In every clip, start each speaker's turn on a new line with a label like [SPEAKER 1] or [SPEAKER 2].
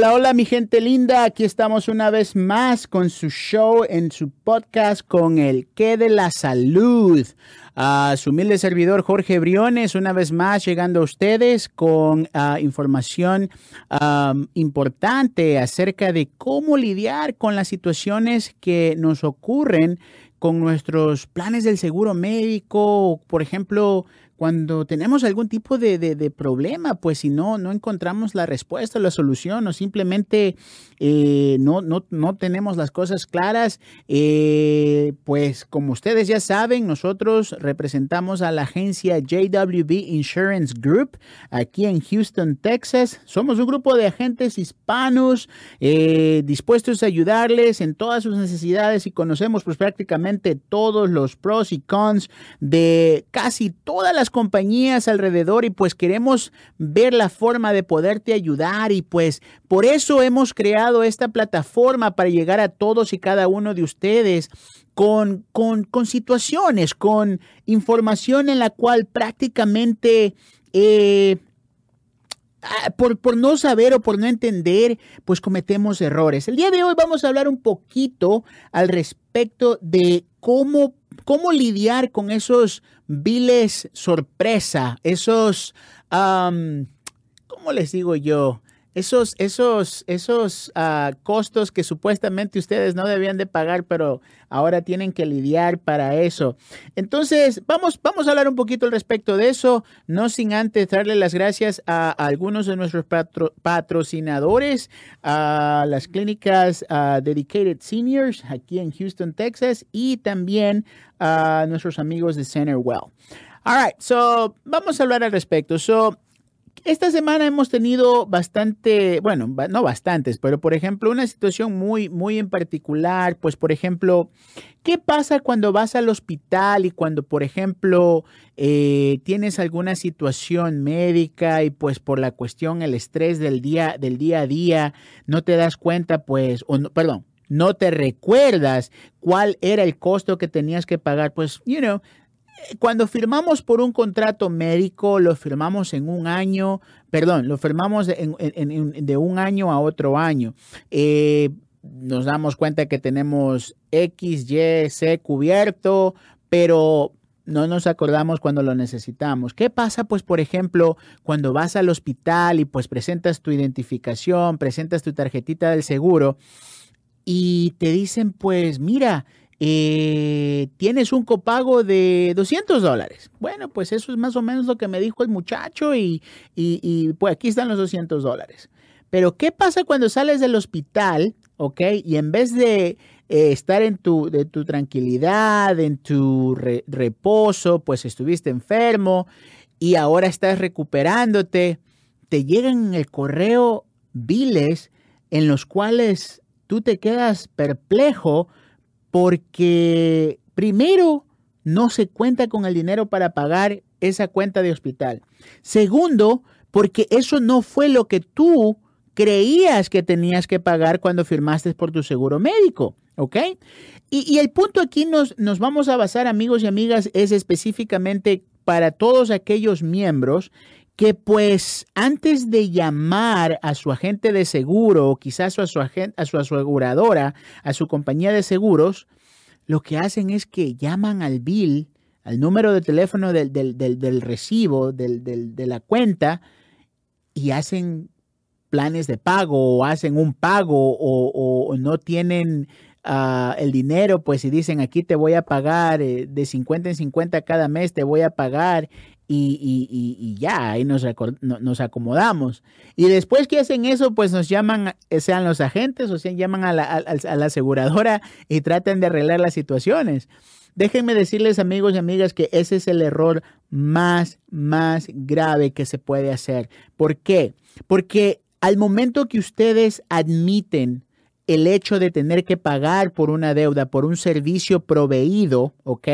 [SPEAKER 1] Hola, hola mi gente linda, aquí estamos una vez más con su show en su podcast con el que de la salud. A su humilde servidor Jorge Briones, una vez más llegando a ustedes con ah, información importante acerca de cómo lidiar con las situaciones que nos ocurren con nuestros planes del seguro médico, por ejemplo, cuando tenemos algún tipo de, problema, pues si no, no encontramos la respuesta, la solución o simplemente eh, no, no, no, tenemos las cosas claras, eh, pues como ustedes ya saben, nosotros representamos a la agencia JWB Insurance Group aquí en Houston, Texas. Somos un grupo de agentes hispanos eh, dispuestos a ayudarles en todas sus necesidades y conocemos pues prácticamente todos los pros y cons de casi todas las compañías alrededor y pues queremos ver la forma de poderte ayudar y pues por eso hemos creado esta plataforma para llegar a todos y cada uno de ustedes con, con, situaciones, con información en la cual prácticamente... Eh, ah, por, por, no saber o por no entender, pues cometemos errores. El día de hoy vamos a hablar un poquito al respecto de cómo cómo lidiar con esos viles sorpresa, esos, ¿cómo les digo yo? Esos, esos, esos ah, costos que supuestamente ustedes no debían de pagar, pero ahora tienen que lidiar para eso. Entonces, vamos, vamos a hablar un poquito al respecto de eso, no sin antes darle las gracias a, algunos de nuestros patrocinadores, a las clínicas ah, Dedicated Seniors aquí en Houston, Texas, y también a nuestros amigos de Center Well. All right, so vamos a hablar al respecto. So, esta semana hemos tenido bastante, bueno, no bastantes, pero por ejemplo, una situación muy, muy en particular, pues por ejemplo, ¿qué pasa cuando vas al hospital y cuando, por ejemplo, eh, tienes alguna situación médica y pues por la cuestión, el estrés del día, del día a día, no te das cuenta, pues, o no, perdón, no te recuerdas cuál era el costo que tenías que pagar, pues, you know, cuando firmamos por un contrato médico, lo firmamos en un año, perdón, lo firmamos de un año a otro año. Eh, nos damos cuenta que tenemos X, Y, C cubierto, pero no nos acordamos cuando lo necesitamos. ¿Qué pasa, pues, por ejemplo, cuando vas al hospital y pues presentas tu identificación, presentas tu tarjetita del seguro y te dicen, pues, mira, eh, tienes un copago de 200 dólares. Bueno, pues eso es más o menos lo que me dijo el muchacho y, pues aquí están los 200 dólares. Pero ¿qué pasa cuando sales del hospital, ok? Y en vez de eh, estar en tu, de tu tranquilidad, en tu reposo, pues estuviste enfermo y ahora estás recuperándote, te llegan en el correo biles en los cuales tú te quedas perplejo porque primero no se cuenta con el dinero para pagar esa cuenta de hospital. Segundo, porque eso no fue lo que tú creías que tenías que pagar cuando firmaste por tu seguro médico. ¿Ok? Y, el punto aquí nos, nos vamos a basar, amigos y amigas, es específicamente para todos aquellos miembros que pues antes de llamar a su agente de seguro o quizás a su, agente, a su aseguradora, a su compañía de seguros, lo que hacen es que llaman al bill, al número de teléfono del, recibo, de la cuenta, y hacen planes de pago o hacen un pago o, no tienen ah, el dinero, pues si dicen aquí te voy a pagar eh, de 50 en 50 cada mes, te voy a pagar y, ya, ahí nos, nos, acomodamos. Y después que hacen eso, pues nos llaman, eh, sean los agentes o sean llaman a la, a la aseguradora y tratan de arreglar las situaciones. Déjenme decirles, amigos y amigas, que ese es el error más, más grave que se puede hacer. ¿Por qué? Porque al momento que ustedes admiten el hecho de tener que pagar por una deuda, por un servicio proveído, ¿ok?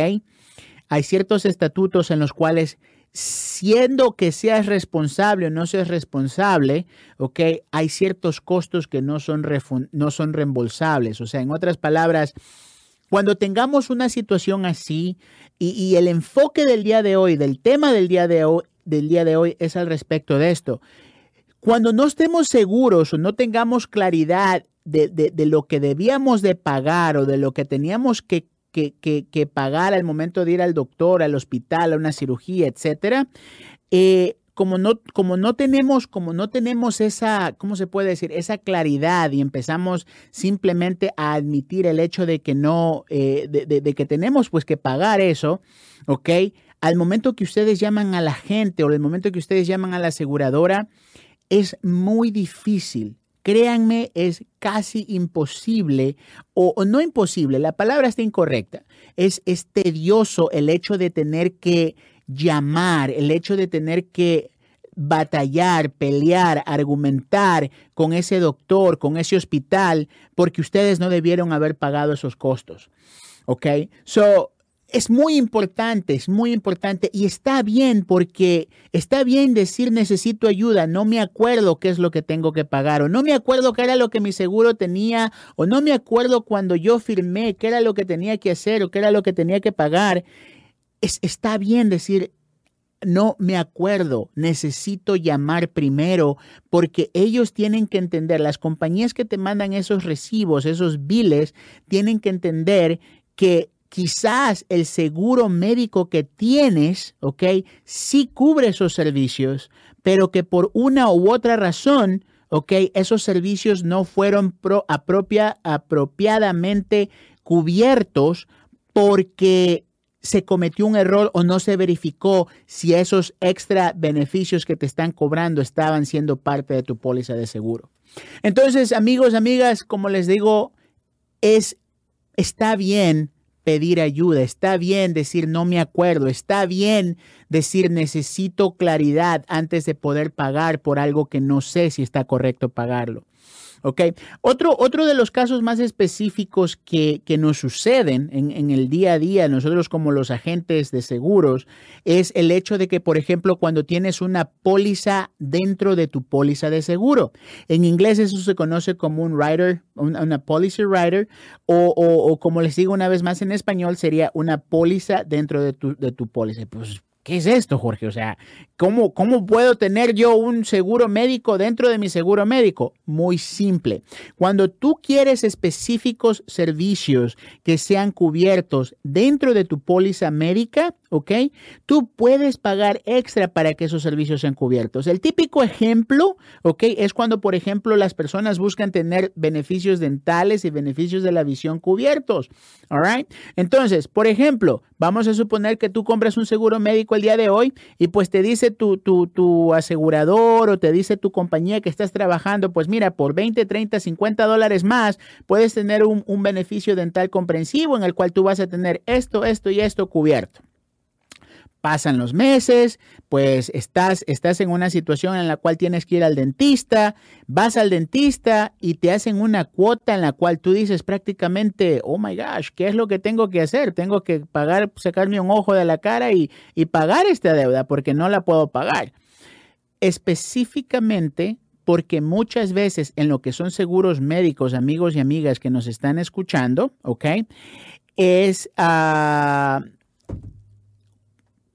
[SPEAKER 1] Hay ciertos estatutos en los cuales siendo que seas responsable o no seas responsable, ¿ok? Hay ciertos costos que no son, no son reembolsables. O sea, en otras palabras, cuando tengamos una situación así y, el enfoque del día de hoy, del tema del día de hoy, del día de hoy es al respecto de esto. Cuando no estemos seguros o no tengamos claridad de, lo que debíamos de pagar o de lo que teníamos que, que, pagar al momento de ir al doctor, al hospital, a una cirugía, etcétera, eh, como no, como no tenemos, como no tenemos esa, ¿cómo se puede decir? Esa claridad y empezamos simplemente a admitir el hecho de que no, eh, de, que tenemos pues que pagar eso, ¿ok? Al momento que ustedes llaman a la gente o al momento que ustedes llaman a la aseguradora, es muy difícil. Créanme, es casi imposible, o, no imposible, la palabra está incorrecta. Es, es tedioso el hecho de tener que llamar, el hecho de tener que batallar, pelear, argumentar con ese doctor, con ese hospital, porque ustedes no debieron haber pagado esos costos. ¿Ok? So, es muy importante, es muy importante y está bien porque está bien decir necesito ayuda, no me acuerdo qué es lo que tengo que pagar o no me acuerdo qué era lo que mi seguro tenía o no me acuerdo cuando yo firmé qué era lo que tenía que hacer o qué era lo que tenía que pagar. Es, está bien decir no me acuerdo, necesito llamar primero porque ellos tienen que entender, las compañías que te mandan esos recibos, esos biles, tienen que entender que quizás el seguro médico que tienes, ¿ok? Sí cubre esos servicios, pero que por una u otra razón, ¿ok? Esos servicios no fueron apropiadamente cubiertos porque se cometió un error o no se verificó si esos extra beneficios que te están cobrando estaban siendo parte de tu póliza de seguro. Entonces, amigos, amigas, como les digo, es está bien pedir ayuda, está bien decir no me acuerdo, está bien decir necesito claridad antes de poder pagar por algo que no sé si está correcto pagarlo. ¿Ok? Otro, otro de los casos más específicos que, nos suceden en, en, el día a día, nosotros como los agentes de seguros, es el hecho de que, por ejemplo, cuando tienes una póliza dentro de tu póliza de seguro. En inglés eso se conoce como un rider, una, policy rider, o, o, como les digo una vez más en español, sería una póliza dentro de tu, de tu póliza. Pues ¿Qué es esto, Jorge? O sea, ¿cómo, ¿cómo puedo tener yo un seguro médico dentro de mi seguro médico? Muy simple. Cuando tú quieres específicos servicios que sean cubiertos dentro de tu póliza médica, ¿ok? Tú puedes pagar extra para que esos servicios sean cubiertos. El típico ejemplo, ¿ok? Es cuando, por ejemplo, las personas buscan tener beneficios dentales y beneficios de la visión cubiertos, ¿all right? Entonces, por ejemplo, vamos a suponer que tú compras un seguro médico el día de hoy y pues te dice tu, tu, tu asegurador o te dice tu compañía que estás trabajando, pues mira, por 20, 30, 50 dólares más puedes tener un, un beneficio dental comprensivo en el cual tú vas a tener esto, esto y esto cubierto pasan los meses, pues estás, estás en una situación en la cual tienes que ir al dentista, vas al dentista y te hacen una cuota en la cual tú dices prácticamente, oh my gosh, ¿qué es lo que tengo que hacer? Tengo que pagar, sacarme un ojo de la cara y, y pagar esta deuda porque no la puedo pagar. Específicamente porque muchas veces en lo que son seguros médicos, amigos y amigas que nos están escuchando, ¿ok? Es... Uh,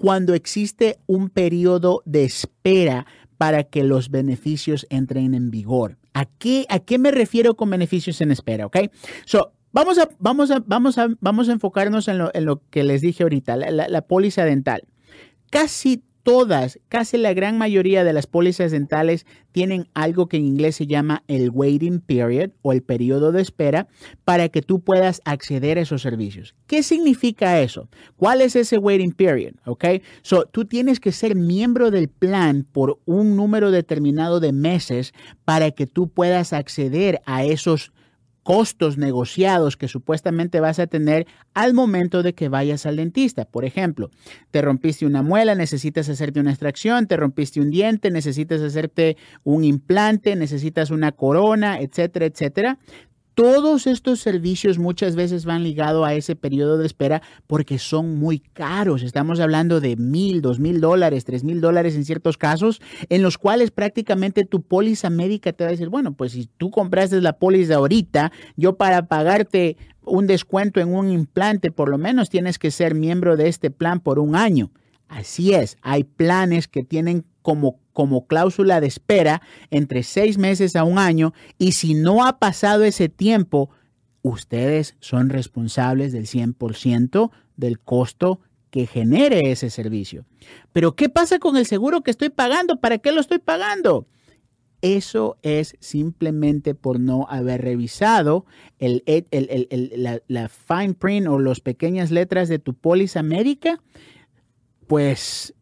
[SPEAKER 1] cuando existe un periodo de espera para que los beneficios entren en vigor. ¿A qué, a qué me refiero con beneficios en espera? ¿Ok? So, vamos a, vamos a, vamos a, vamos a enfocarnos en lo, en lo que les dije ahorita, la, la, la póliza dental. Casi todas, casi la gran mayoría de las pólizas dentales tienen algo que en inglés se llama el waiting period o el periodo de espera para que tú puedas acceder a esos servicios. ¿Qué significa eso? ¿Cuál es ese waiting period? Ok, so tú tienes que ser miembro del plan por un número determinado de meses para que tú puedas acceder a esos costos negociados que supuestamente vas a tener al momento de que vayas al dentista. Por ejemplo, te rompiste una muela, necesitas hacerte una extracción, te rompiste un diente, necesitas hacerte un implante, necesitas una corona, etcétera, etcétera. Todos estos servicios muchas veces van ligados a ese periodo de espera porque son muy caros. Estamos hablando de mil, dos mil dólares, tres mil dólares en ciertos casos, en los cuales prácticamente tu póliza médica te va a decir, bueno, pues si tú compraste la póliza ahorita, yo para pagarte un descuento en un implante, por lo menos tienes que ser miembro de este plan por un año. Así es, hay planes que tienen como, como cláusula de espera entre seis meses a un año y si no ha pasado ese tiempo, ustedes son responsables del 100% del costo que genere ese servicio. Pero ¿qué pasa con el seguro que estoy pagando? ¿Para qué lo estoy pagando? Eso es simplemente por no haber revisado el, la, la, fine print o las pequeñas letras de tu póliza médica. Pues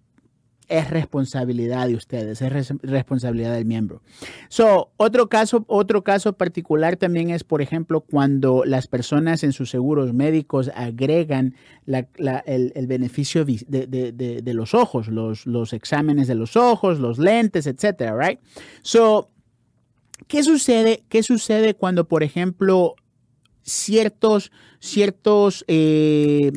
[SPEAKER 1] es responsabilidad de ustedes, es responsabilidad del miembro. So, otro caso, otro caso particular también es, por ejemplo, cuando las personas en sus seguros médicos agregan el, beneficio de, los ojos, los, exámenes de los ojos, los lentes, etcétera, right? So, ¿qué sucede? ¿Qué sucede cuando, por ejemplo, ciertos, ciertos eh,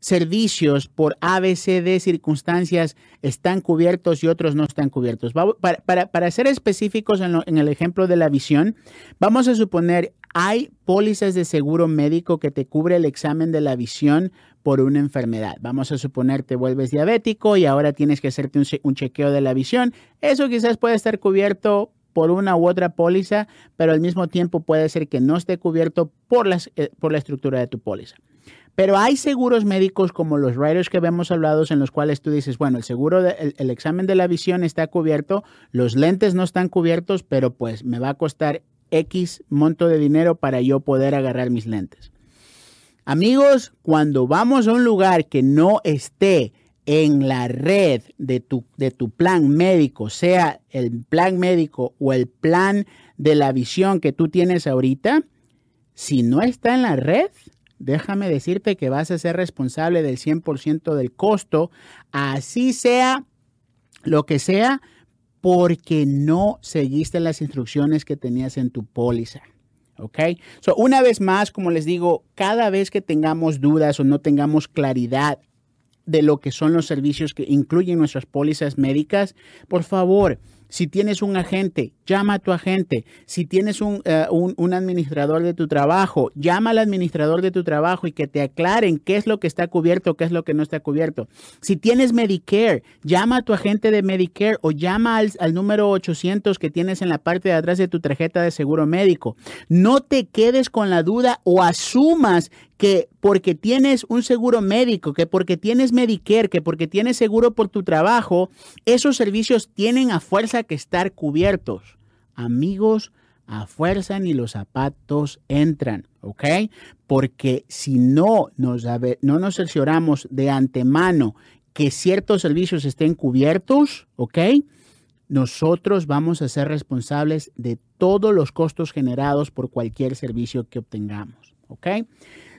[SPEAKER 1] servicios por ABCD circunstancias están cubiertos y otros no están cubiertos. Para, ser específicos en, el ejemplo de la visión, vamos a suponer hay pólizas de seguro médico que te cubre el examen de la visión por una enfermedad. Vamos a suponer te vuelves diabético y ahora tienes que hacerte un, chequeo de la visión. Eso quizás puede estar cubierto por una u otra póliza, pero al mismo tiempo puede ser que no esté cubierto por, las, eh, por la estructura de tu póliza. Pero hay seguros médicos como los riders que habíamos hablado en los cuales tú dices, bueno, el seguro, de, el, examen de la visión está cubierto, los lentes no están cubiertos, pero pues me va a costar X monto de dinero para yo poder agarrar mis lentes. Amigos, cuando vamos a un lugar que no esté en la red de tu, de tu plan médico, sea el plan médico o el plan de la visión que tú tienes ahorita, si no está en la red, déjame decirte que vas a ser responsable del 100% del costo, así sea lo que sea, porque no seguiste las instrucciones que tenías en tu póliza. ¿Ok? Una vez más, como les digo, cada vez que tengamos dudas o no tengamos claridad de lo que son los servicios que incluyen nuestras pólizas médicas, por favor, si tienes un agente, llama a tu agente. Si tienes eh, un, un, administrador de tu trabajo, llama al administrador de tu trabajo y que te aclaren qué es lo que está cubierto, qué es lo que no está cubierto. Si tienes Medicare, llama a tu agente de Medicare o llama al, al número 800 que tienes en la parte de atrás de tu tarjeta de seguro médico. No te quedes con la duda o asumas que porque tienes un seguro médico, que porque tienes Medicare, que porque tienes seguro por tu trabajo, esos servicios tienen a fuerza que estar cubiertos. Amigos, a fuerza ni los zapatos entran, ¿ok? Porque si no nos, no nos cercioramos de antemano que ciertos servicios estén cubiertos, ¿ok? Nosotros vamos a ser responsables de todos los costos generados por cualquier servicio que obtengamos, ¿ok?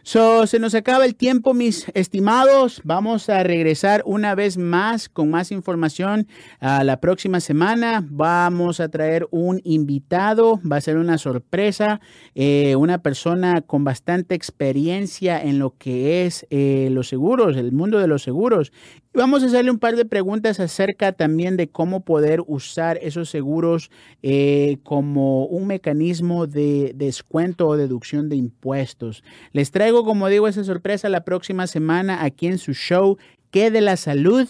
[SPEAKER 1] So, se nos acaba el tiempo, mis estimados. Vamos a regresar una vez más con más información a la próxima semana. Vamos a traer un invitado, va a ser una sorpresa, eh, una persona con bastante experiencia en lo que es eh, los seguros, el mundo de los seguros. Vamos a hacerle un par de preguntas acerca también de cómo poder usar esos seguros eh, como un mecanismo de descuento o deducción de impuestos. Les traigo, como digo, esa sorpresa la próxima semana aquí en su show, que de la salud.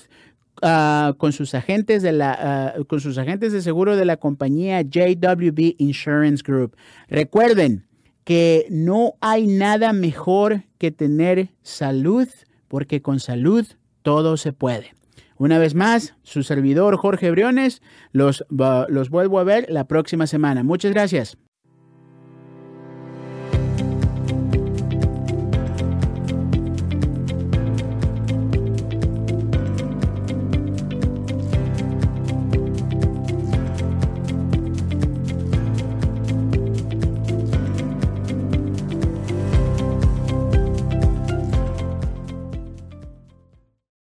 [SPEAKER 1] Ah, con sus agentes de la ah, con sus agentes de seguro de la compañía JWB Insurance Group. Recuerden que no hay nada mejor que tener salud, porque con salud todo se puede. Una vez más, su servidor Jorge Briones, los, los vuelvo a ver la próxima semana. Muchas gracias.